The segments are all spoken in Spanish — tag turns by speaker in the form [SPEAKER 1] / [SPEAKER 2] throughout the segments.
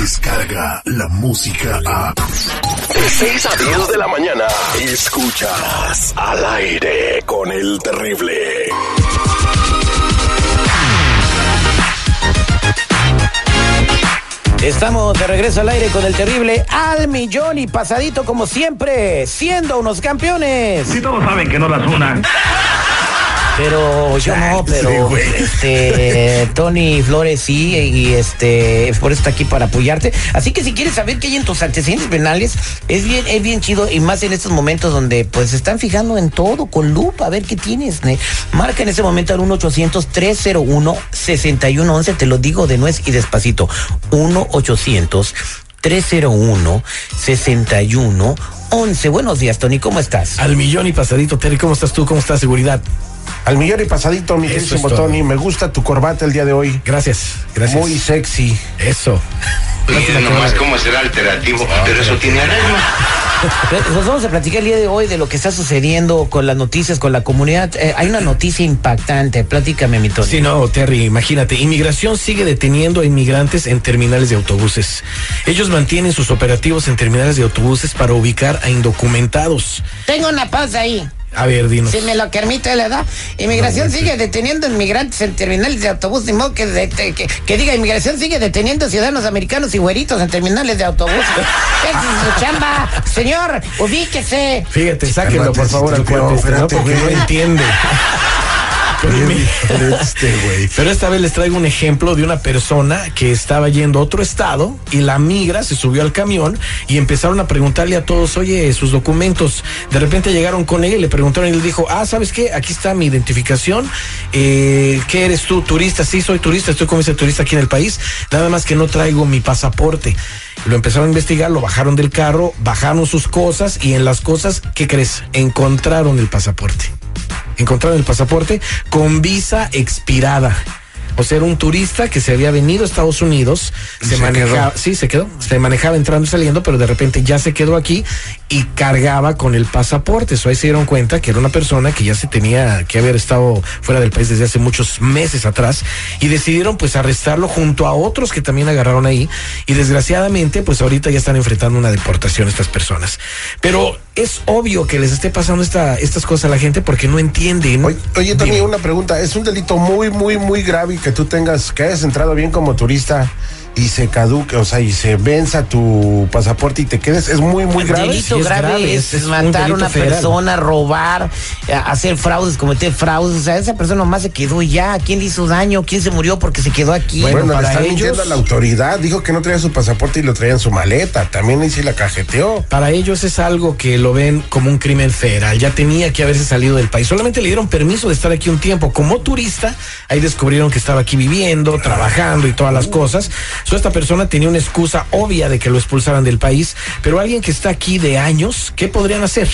[SPEAKER 1] llega la música a...
[SPEAKER 2] De 6 a 10 de la mañana, escuchas al aire con el terrible.
[SPEAKER 3] Estamos de regreso al aire con el terrible al millón y pasadito como siempre, siendo unos campeones.
[SPEAKER 4] Si todos saben que no las una.
[SPEAKER 3] Pero yo no, pero este Tony Flores sí, y este por eso está aquí para apoyarte. Así que si quieres saber qué hay en tus antecedentes penales, es bien, es bien chido, y más en estos momentos donde pues se están fijando en todo con lupa, a ver qué tienes. ne. Marca en ese momento al 1-800-301-6111, te lo digo de nuez y despacito. 1-800-301-6111. Buenos días, Tony, ¿cómo estás?
[SPEAKER 5] Al millón y pasadito, Terry, ¿cómo estás tú? ¿Cómo estás, seguridad?
[SPEAKER 6] Al millón y pasadito, mi
[SPEAKER 5] todo.
[SPEAKER 6] Tony. Me gusta tu corbata el día de hoy.
[SPEAKER 5] Gracias, gracias.
[SPEAKER 6] Muy sexy.
[SPEAKER 5] Eso.
[SPEAKER 7] Miren nomás cómo será alternativo, pero eso tiene arreglo.
[SPEAKER 3] Nos vamos a platicar el día de hoy de lo que está sucediendo con las noticias, con la comunidad. Eh, hay una noticia impactante. Platícame, mi Tony.
[SPEAKER 5] Sí, no, Terry, imagínate, inmigración sigue deteniendo a inmigrantes en terminales de autobuses. Ellos mantienen sus operativos en terminales de autobuses para ubicar a indocumentados.
[SPEAKER 3] Tengo una pausa ahí.
[SPEAKER 5] A ver, dinos.
[SPEAKER 3] Si me lo permite la edad. Inmigración sigue deteniendo inmigrantes en terminales de autobús. Ni modo que, de- de- que, que diga, inmigración sigue deteniendo ciudadanos americanos y güeritos en terminales de autobús. Es su chamba. Señor, ubíquese.
[SPEAKER 5] Fíjate, sáquenlo, por favor, al cuate ¿no? Porque no entiende.
[SPEAKER 6] Este.
[SPEAKER 5] Pero esta vez les traigo un ejemplo de una persona que estaba yendo a otro estado y la migra se subió al camión y empezaron a preguntarle a todos, oye, sus documentos. De repente llegaron con él y le preguntaron y él dijo, ah, ¿sabes qué? Aquí está mi identificación. Eh, ¿Qué eres tú? ¿Turista? Sí, soy turista, estoy como ese turista aquí en el país. Nada más que no traigo mi pasaporte. Lo empezaron a investigar, lo bajaron del carro, bajaron sus cosas y en las cosas, ¿qué crees? Encontraron el pasaporte encontraron el pasaporte con visa expirada. O sea, era un turista que se había venido a Estados Unidos, se,
[SPEAKER 6] se
[SPEAKER 5] manejaba,
[SPEAKER 6] quedó.
[SPEAKER 5] sí, se quedó, se manejaba entrando y saliendo, pero de repente ya se quedó aquí y cargaba con el pasaporte. Eso ahí se dieron cuenta que era una persona que ya se tenía que haber estado fuera del país desde hace muchos meses atrás y decidieron pues arrestarlo junto a otros que también agarraron ahí y desgraciadamente pues ahorita ya están enfrentando una deportación estas personas. Pero es obvio que les esté pasando esta, estas cosas a la gente porque no entienden.
[SPEAKER 6] Oye, oye,
[SPEAKER 5] Dime.
[SPEAKER 6] una pregunta. ¿Es un delito muy, muy, muy grave y que tú tengas, que hayas entrado bien como turista y se caduque, o sea, y se venza tu pasaporte y te quedes? ¿Es muy, muy grave?
[SPEAKER 3] delito
[SPEAKER 5] sí es
[SPEAKER 3] grave,
[SPEAKER 5] grave,
[SPEAKER 3] es,
[SPEAKER 5] es
[SPEAKER 3] matar a una
[SPEAKER 5] federal.
[SPEAKER 3] persona, robar, eh, hacer fraudes, cometer fraudes. O sea, esa persona nomás se quedó y ya. ¿Quién le hizo daño? ¿Quién se murió porque se quedó aquí?
[SPEAKER 6] Bueno, le
[SPEAKER 5] para
[SPEAKER 6] están
[SPEAKER 5] ellos-
[SPEAKER 6] mintiendo a la autoridad. Dijo que no traía su pasaporte y lo traía en su maleta. También ahí sí la cajeteó.
[SPEAKER 5] Para ellos es algo que lo ven como un crimen federal. Ya tenía que haberse salido del país. Solamente le dieron permiso de estar aquí un tiempo. Como turista, ahí descubrieron que estaba aquí viviendo, trabajando y todas las cosas. So, esta persona tenía una excusa obvia de que lo expulsaran del país. Pero alguien que está aquí de años, ¿qué podrían hacer?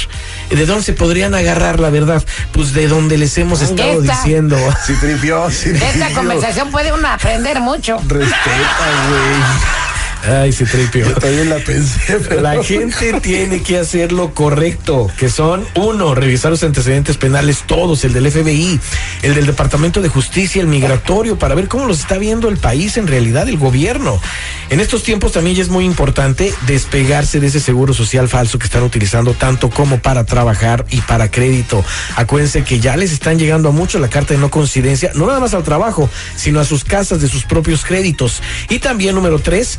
[SPEAKER 5] ¿De dónde se podrían agarrar, la verdad? Pues de donde les hemos estado
[SPEAKER 3] Esta.
[SPEAKER 5] diciendo.
[SPEAKER 6] Sí, tripió, sí.
[SPEAKER 3] De esta conversación puede uno aprender mucho.
[SPEAKER 6] Respeta, güey.
[SPEAKER 5] Ay, se tripio.
[SPEAKER 6] Yo también la pensé, pero...
[SPEAKER 5] La gente tiene que hacer lo correcto, que son, uno, revisar los antecedentes penales todos, el del FBI, el del Departamento de Justicia, el migratorio, para ver cómo los está viendo el país en realidad, el gobierno. En estos tiempos también ya es muy importante despegarse de ese seguro social falso que están utilizando tanto como para trabajar y para crédito. Acuérdense que ya les están llegando a mucho la carta de no coincidencia, no nada más al trabajo, sino a sus casas de sus propios créditos. Y también, número tres,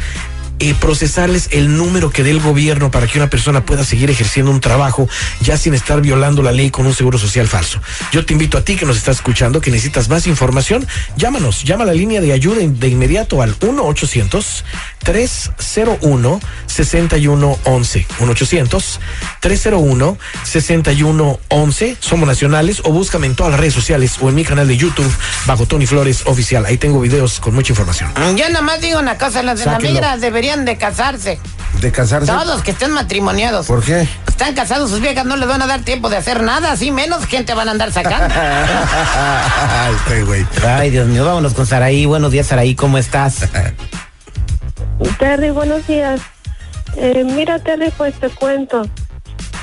[SPEAKER 5] eh, procesarles el número que dé el gobierno para que una persona pueda seguir ejerciendo un trabajo ya sin estar violando la ley con un seguro social falso. Yo te invito a ti que nos estás escuchando, que necesitas más información, llámanos, llama a la línea de ayuda de inmediato al 1-800-301-6111. 1-800-301-6111. Somos nacionales o búscame en todas las redes sociales o en mi canal de YouTube bajo Tony Flores Oficial. Ahí tengo videos con mucha información.
[SPEAKER 3] Yo nada más digo una cosa, las de la
[SPEAKER 5] Sáquenlo.
[SPEAKER 3] migra deberían de casarse.
[SPEAKER 6] De casarse.
[SPEAKER 3] Todos que estén matrimoniados.
[SPEAKER 6] ¿Por qué?
[SPEAKER 3] Están casados, sus viejas no les van a dar tiempo de hacer nada, así menos gente van a andar sacando.
[SPEAKER 6] Este güey.
[SPEAKER 3] Ay, Dios mío, vámonos con Saraí. Buenos días, Saraí, ¿cómo estás?
[SPEAKER 8] Terry, buenos días. Eh, mira, Terry, pues te cuento.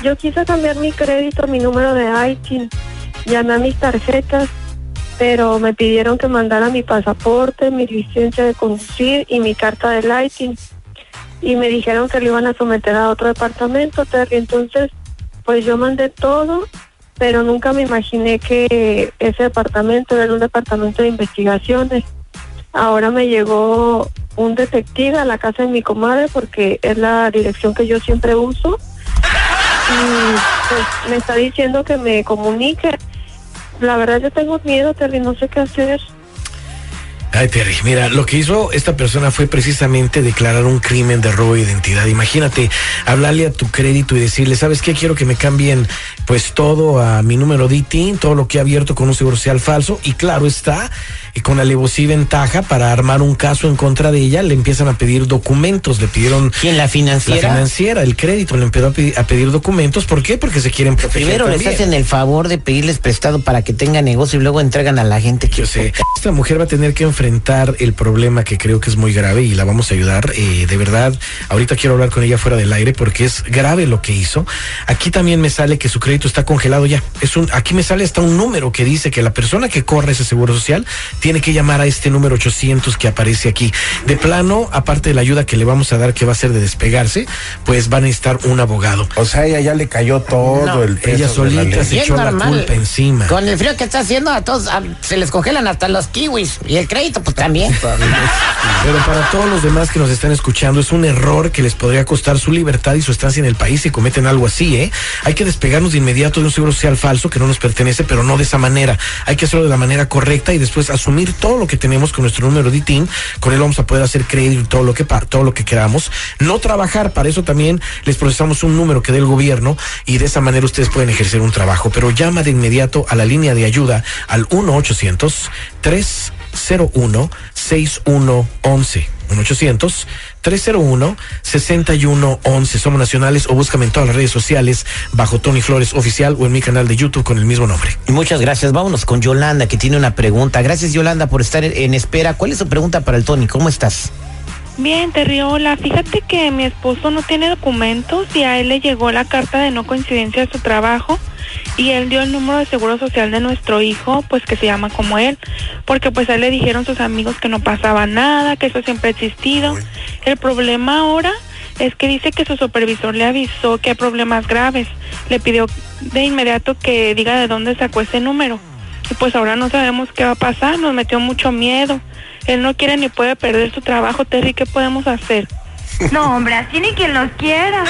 [SPEAKER 8] Yo quise cambiar mi crédito, mi número de ITIN. Llamé a mis tarjetas, pero me pidieron que mandara mi pasaporte, mi licencia de conducir y mi carta del ITIN. Y me dijeron que lo iban a someter a otro departamento, Terry. Entonces, pues yo mandé todo, pero nunca me imaginé que ese departamento era un departamento de investigaciones. Ahora me llegó un detective a la casa de mi comadre porque es la dirección que yo siempre uso. Y pues me está diciendo que me comunique. La verdad yo tengo miedo, Terry, no sé qué hacer.
[SPEAKER 5] Ay, Terry, mira, lo que hizo esta persona fue precisamente declarar un crimen de robo de identidad. Imagínate, hablarle a tu crédito y decirle, ¿sabes qué? Quiero que me cambien pues todo a mi número de ITIN, todo lo que he abierto con un seguro social falso. Y claro está, y con alevosía y ventaja para armar un caso en contra de ella, le empiezan a pedir documentos, le pidieron...
[SPEAKER 3] ¿Quién, la financiera?
[SPEAKER 5] La financiera, el crédito, le empezó a pedir, a pedir documentos. ¿Por qué? Porque se quieren proteger
[SPEAKER 3] Primero les hacen el favor de pedirles prestado para que tengan negocio y luego entregan a la gente que
[SPEAKER 5] Yo sé, esta mujer va a tener que enfrentar el problema que creo que es muy grave y la vamos a ayudar. Eh, de verdad, ahorita quiero hablar con ella fuera del aire porque es grave lo que hizo. Aquí también me sale que su crédito está congelado ya. Es un, aquí me sale hasta un número que dice que la persona que corre ese seguro social tiene que llamar a este número 800 que aparece aquí. De plano, aparte de la ayuda que le vamos a dar que va a ser de despegarse, pues van a necesitar un abogado.
[SPEAKER 6] O sea, ella ya le cayó todo
[SPEAKER 3] No,
[SPEAKER 6] el peso
[SPEAKER 5] ella solita se echó la culpa encima.
[SPEAKER 3] Con el frío que está haciendo a todos a- se les congelan hasta los kiwis y el crédito pues también.
[SPEAKER 5] Pero para todos los demás que nos están escuchando, es un error que les podría costar su libertad y su estancia en el país si cometen algo así, ¿eh? Hay que despegarnos de inmediato de un seguro social falso que no nos pertenece, pero no de esa manera. Hay que hacerlo de la manera correcta y después asumir todo lo que tenemos con nuestro número de ITIN. Con él vamos a poder hacer crédito todo lo que todo lo que queramos. No trabajar, para eso también les procesamos un número que dé el gobierno y de esa manera ustedes pueden ejercer un trabajo. Pero llama de inmediato a la línea de ayuda al 1 800 301 6111 1 800 301 6111 Somos nacionales o búscame en todas las redes sociales bajo Tony Flores Oficial o en mi canal de YouTube con el mismo nombre.
[SPEAKER 3] Y muchas gracias. Vámonos con Yolanda que tiene una pregunta. Gracias Yolanda por estar en espera. ¿Cuál es su pregunta para el Tony? ¿Cómo estás?
[SPEAKER 4] Bien, Terry, hola. Fíjate que mi esposo no tiene documentos y a él le llegó la carta de no coincidencia de su trabajo y él dio el número de seguro social de nuestro hijo, pues que se llama como él, porque pues a él le dijeron sus amigos que no pasaba nada, que eso siempre ha existido. El problema ahora es que dice que su supervisor le avisó que hay problemas graves. Le pidió de inmediato que diga de dónde sacó ese número. Y pues ahora no sabemos qué va a pasar, nos metió mucho miedo. Él no quiere ni puede perder su trabajo, Terry, ¿qué podemos hacer?
[SPEAKER 9] No, hombre, así ni quien los quiera.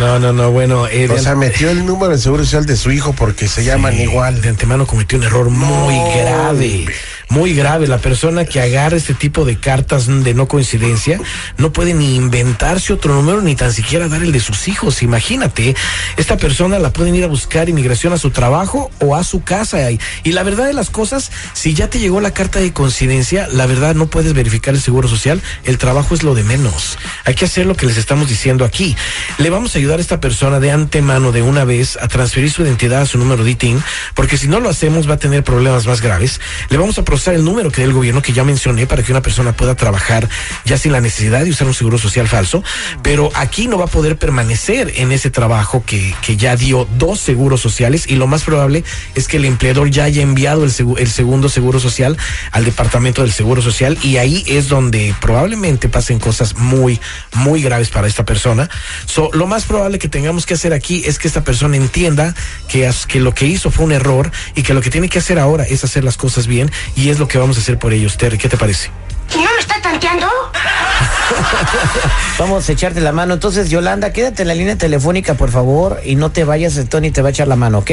[SPEAKER 5] No, no, no, bueno, eh,
[SPEAKER 6] O sea, metió el número de seguro social de su hijo porque se llaman
[SPEAKER 5] Sí,
[SPEAKER 6] igual.
[SPEAKER 5] De antemano cometió un error muy
[SPEAKER 6] No,
[SPEAKER 5] grave.
[SPEAKER 6] hombre.
[SPEAKER 5] Muy grave. La persona que agarra este tipo de cartas de no coincidencia no puede ni inventarse otro número ni tan siquiera dar el de sus hijos. Imagínate, esta persona la pueden ir a buscar inmigración a su trabajo o a su casa. Y, y la verdad de las cosas, si ya te llegó la carta de coincidencia, la verdad no puedes verificar el seguro social. El trabajo es lo de menos. Hay que hacer lo que les estamos diciendo aquí. Le vamos a ayudar a esta persona de antemano de una vez a transferir su identidad a su número de ITIN, porque si no lo hacemos va a tener problemas más graves. Le vamos a procesar el número que dé el gobierno que ya mencioné para que una persona pueda trabajar ya sin la necesidad de usar un seguro social falso, pero aquí no va a poder permanecer en ese trabajo que, que ya dio dos seguros sociales y lo más probable es que el empleador ya haya enviado el, segu- el segundo seguro social al departamento del seguro social y ahí es donde probablemente pasen cosas muy, muy graves para esta persona. So, lo más probable que tengamos que hacer aquí es que esta persona entienda que, que lo que hizo fue un error y que lo que tiene que hacer ahora es hacer las cosas bien y es lo que vamos a hacer por ellos. Terry, ¿qué te parece?
[SPEAKER 9] ¿No me está tanteando?
[SPEAKER 3] Vamos a echarte la mano. Entonces, Yolanda, quédate en la línea telefónica, por favor, y no te vayas, Tony te va a echar la mano, ¿ok?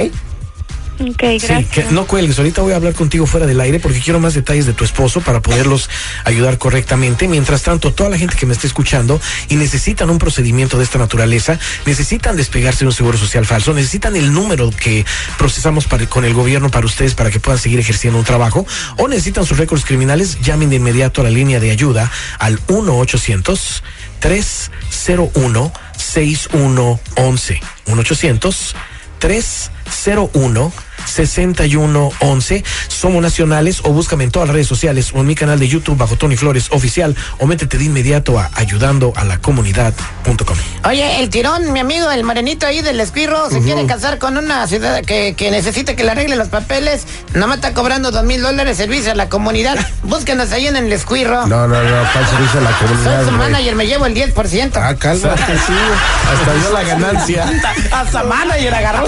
[SPEAKER 4] Ok,
[SPEAKER 5] Sí, que no cuelgues. Ahorita voy a hablar contigo fuera del aire porque quiero más detalles de tu esposo para poderlos ayudar correctamente. Mientras tanto, toda la gente que me está escuchando y necesitan un procedimiento de esta naturaleza, necesitan despegarse de un seguro social falso, necesitan el número que procesamos para- con el gobierno para ustedes para que puedan seguir ejerciendo un trabajo o necesitan sus récords criminales, llamen de inmediato a la línea de ayuda al 1 800 301 6111 1 800 3 01 6111. Somos nacionales o búscame en todas las redes sociales o en mi canal de YouTube bajo Tony Flores Oficial o métete de inmediato a ayudando a la comunidad.com.
[SPEAKER 3] Oye, el tirón, mi amigo, el morenito ahí del esquirro, se quiere casar con una ciudad que, que necesita que le arregle los papeles. Nada más está cobrando dos mil dólares servicio a la comunidad. Búsquenos ahí en el esquirro.
[SPEAKER 6] No, no, no, para servicio a la comunidad.
[SPEAKER 3] Soy su manager, me llevo el 10%.
[SPEAKER 6] Ah, cálmate, sí. Hasta dio la ganancia.
[SPEAKER 3] Hasta manager agarró.